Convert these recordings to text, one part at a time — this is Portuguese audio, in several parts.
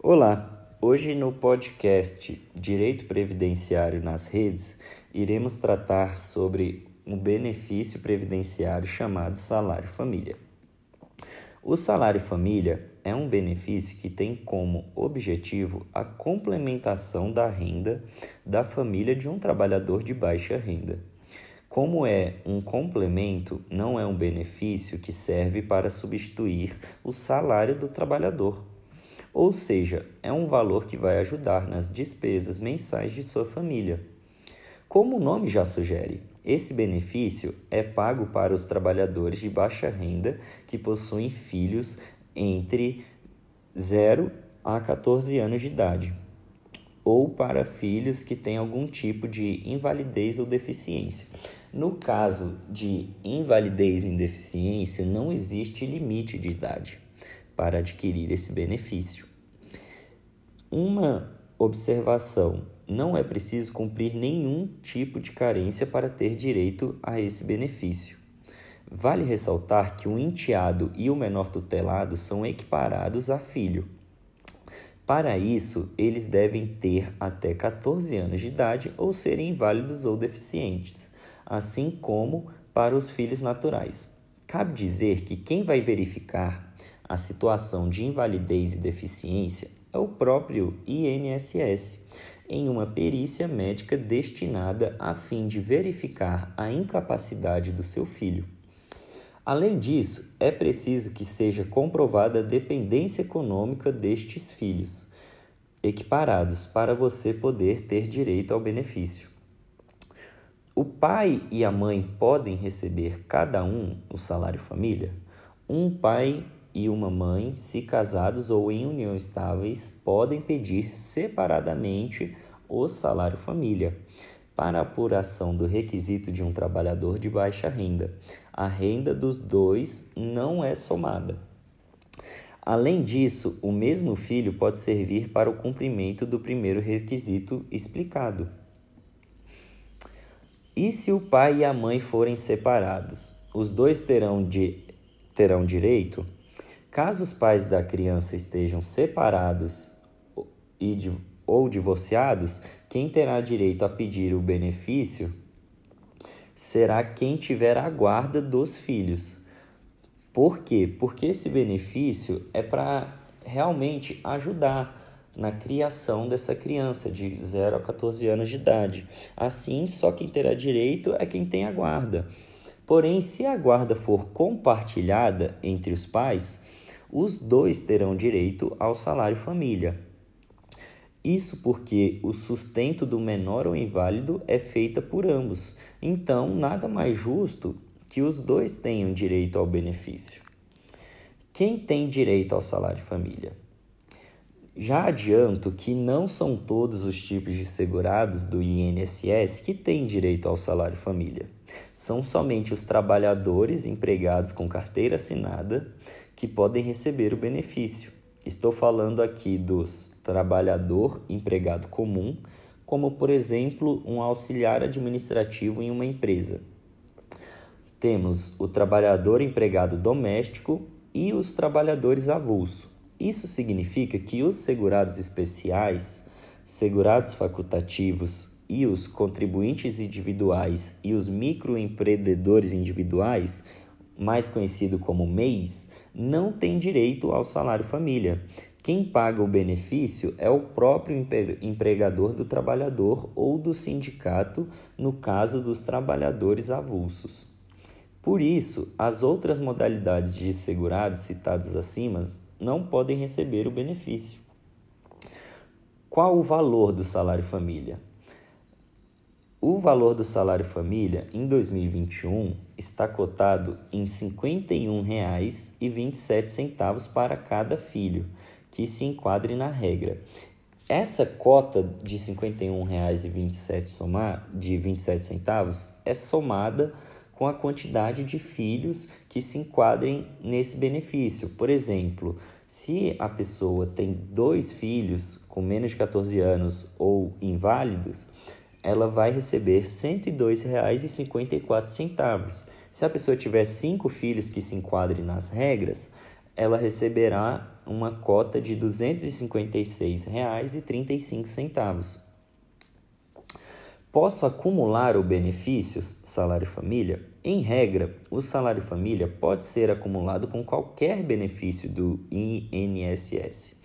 Olá, hoje no podcast Direito Previdenciário nas Redes, iremos tratar sobre um benefício previdenciário chamado salário família. O salário família é um benefício que tem como objetivo a complementação da renda da família de um trabalhador de baixa renda. Como é um complemento, não é um benefício que serve para substituir o salário do trabalhador ou seja, é um valor que vai ajudar nas despesas mensais de sua família. Como o nome já sugere, esse benefício é pago para os trabalhadores de baixa renda que possuem filhos entre 0 a 14 anos de idade, ou para filhos que têm algum tipo de invalidez ou deficiência. No caso de invalidez e deficiência, não existe limite de idade para adquirir esse benefício. Uma observação: não é preciso cumprir nenhum tipo de carência para ter direito a esse benefício. Vale ressaltar que o enteado e o menor tutelado são equiparados a filho. Para isso, eles devem ter até 14 anos de idade ou serem inválidos ou deficientes, assim como para os filhos naturais. Cabe dizer que quem vai verificar a situação de invalidez e deficiência é o próprio INSS, em uma perícia médica destinada a fim de verificar a incapacidade do seu filho. Além disso, é preciso que seja comprovada a dependência econômica destes filhos, equiparados para você poder ter direito ao benefício. O pai e a mãe podem receber cada um o salário família? Um pai e uma mãe, se casados ou em união estáveis, podem pedir separadamente o salário família para apuração do requisito de um trabalhador de baixa renda. A renda dos dois não é somada. Além disso, o mesmo filho pode servir para o cumprimento do primeiro requisito explicado. E se o pai e a mãe forem separados, os dois terão, de, terão direito Caso os pais da criança estejam separados e, ou divorciados, quem terá direito a pedir o benefício será quem tiver a guarda dos filhos. Por quê? Porque esse benefício é para realmente ajudar na criação dessa criança de 0 a 14 anos de idade. Assim, só quem terá direito é quem tem a guarda. Porém, se a guarda for compartilhada entre os pais, os dois terão direito ao salário família. Isso porque o sustento do menor ou inválido é feita por ambos, então nada mais justo que os dois tenham direito ao benefício. Quem tem direito ao salário família? Já adianto que não são todos os tipos de segurados do INSS que têm direito ao salário família. São somente os trabalhadores empregados com carteira assinada que podem receber o benefício. Estou falando aqui dos trabalhador empregado comum, como por exemplo um auxiliar administrativo em uma empresa. Temos o trabalhador empregado doméstico e os trabalhadores avulso. Isso significa que os segurados especiais, segurados facultativos e os contribuintes individuais e os microempreendedores individuais, mais conhecido como MEIs, não têm direito ao salário família. Quem paga o benefício é o próprio empregador do trabalhador ou do sindicato, no caso dos trabalhadores avulsos. Por isso, as outras modalidades de segurados citadas acima não podem receber o benefício. Qual o valor do salário família? O valor do salário família em 2021 está cotado em R$ 51,27 para cada filho que se enquadre na regra. Essa cota de R$ 51,27 de 27 centavos é somada com a quantidade de filhos que se enquadrem nesse benefício. Por exemplo, se a pessoa tem dois filhos com menos de 14 anos ou inválidos, ela vai receber R$ 102,54. Se a pessoa tiver cinco filhos que se enquadrem nas regras, ela receberá uma cota de R$ 256,35. Posso acumular o benefícios salário família? Em regra, o salário família pode ser acumulado com qualquer benefício do INSS,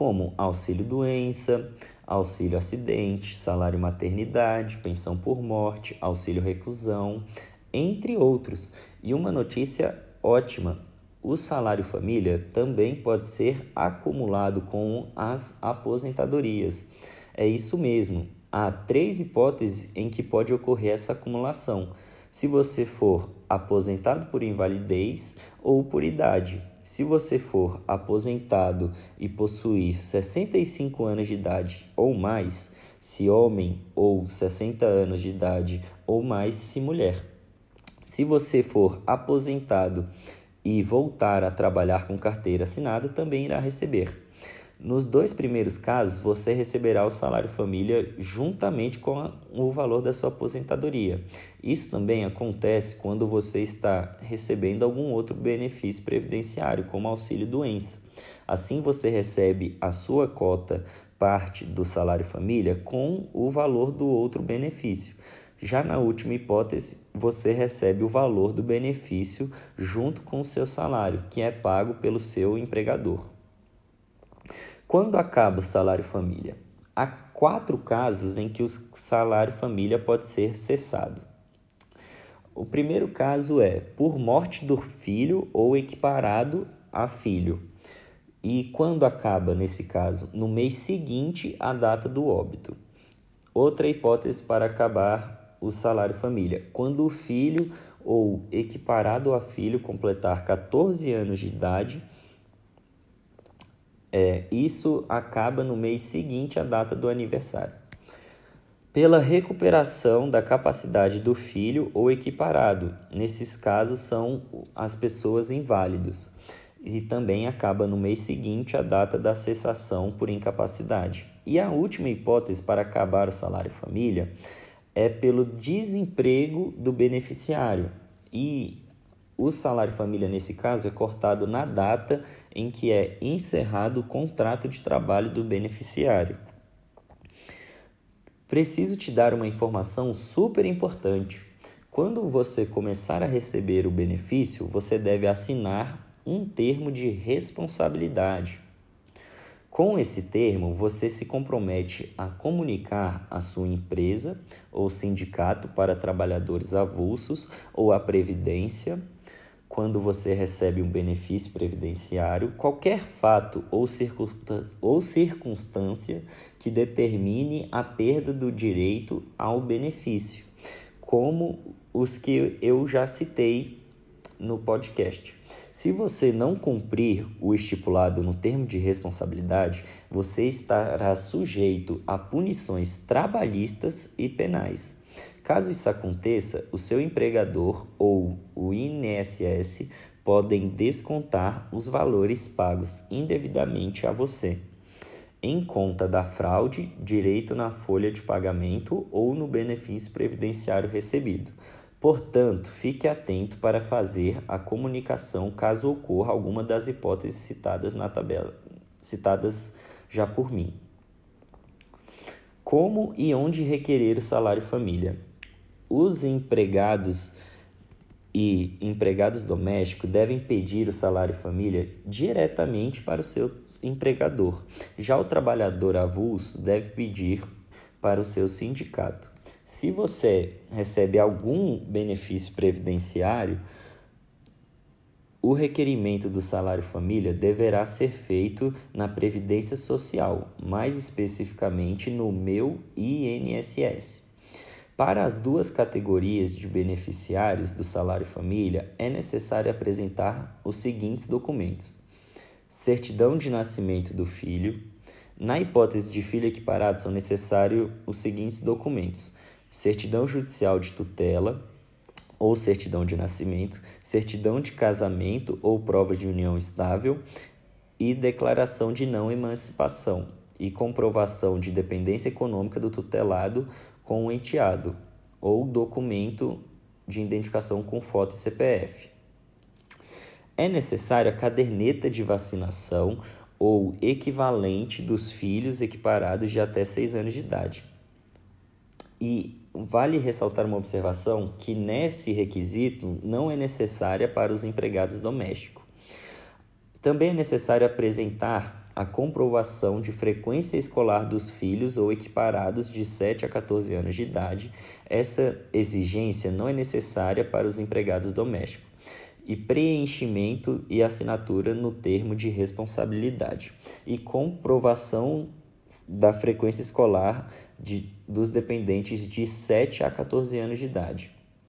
como auxílio doença, auxílio acidente, salário maternidade, pensão por morte, auxílio reclusão, entre outros. E uma notícia ótima: o salário família também pode ser acumulado com as aposentadorias. É isso mesmo. Há três hipóteses em que pode ocorrer essa acumulação. Se você for aposentado por invalidez ou por idade. Se você for aposentado e possuir 65 anos de idade ou mais, se homem, ou 60 anos de idade ou mais, se mulher. Se você for aposentado e voltar a trabalhar com carteira assinada, também irá receber. Nos dois primeiros casos, você receberá o salário família juntamente com o valor da sua aposentadoria. Isso também acontece quando você está recebendo algum outro benefício previdenciário, como auxílio doença. Assim, você recebe a sua cota, parte do salário família, com o valor do outro benefício. Já na última hipótese, você recebe o valor do benefício junto com o seu salário, que é pago pelo seu empregador. Quando acaba o salário família? Há quatro casos em que o salário família pode ser cessado. O primeiro caso é por morte do filho ou equiparado a filho. E quando acaba nesse caso? No mês seguinte à data do óbito. Outra hipótese para acabar o salário família, quando o filho ou equiparado a filho completar 14 anos de idade é, isso acaba no mês seguinte à data do aniversário. Pela recuperação da capacidade do filho ou equiparado, nesses casos são as pessoas inválidos, e também acaba no mês seguinte à data da cessação por incapacidade. E a última hipótese para acabar o salário família é pelo desemprego do beneficiário. E o salário família, nesse caso, é cortado na data em que é encerrado o contrato de trabalho do beneficiário. Preciso te dar uma informação super importante. Quando você começar a receber o benefício, você deve assinar um termo de responsabilidade. Com esse termo, você se compromete a comunicar a sua empresa ou sindicato para trabalhadores avulsos ou a previdência quando você recebe um benefício previdenciário, qualquer fato ou, circunstância que determine a perda do direito ao benefício, como os que eu já citei no podcast. Se você não cumprir o estipulado no termo de responsabilidade, você estará sujeito a punições trabalhistas e penais. Caso isso aconteça, o seu empregador ou o INSS podem descontar os valores pagos indevidamente a você, em conta da fraude, direito na folha de pagamento ou no benefício previdenciário recebido. Portanto, fique atento para fazer a comunicação caso ocorra alguma das hipóteses citadas na tabela, citadas já por mim. Como e onde requerer o salário família? Os empregados e empregados domésticos devem pedir o salário família diretamente para o seu empregador. Já o trabalhador avulso deve pedir para o seu sindicato. Se você recebe algum benefício previdenciário, o requerimento do salário família deverá ser feito na Previdência Social, mais especificamente no meu INSS. Para as duas categorias de beneficiários do salário família, é necessário apresentar os seguintes documentos: certidão de nascimento do filho. Na hipótese de filho equiparado, são necessários os seguintes documentos: certidão judicial de tutela ou certidão de nascimento, certidão de casamento ou prova de união estável e declaração de não emancipação e comprovação de dependência econômica do tutelado com o enteado ou documento de identificação com foto e CPF. É necessária a caderneta de vacinação ou equivalente dos filhos equiparados de até 6 anos de idade. E vale ressaltar uma observação que nesse requisito não é necessária para os empregados domésticos. Também é necessário apresentar a comprovação de frequência escolar dos filhos ou equiparados de 7 a 14 anos de idade. Essa exigência não é necessária para os empregados domésticos. E preenchimento e assinatura no termo de responsabilidade. E comprovação da frequência escolar de, dos dependentes de 7 a 14 anos de idade.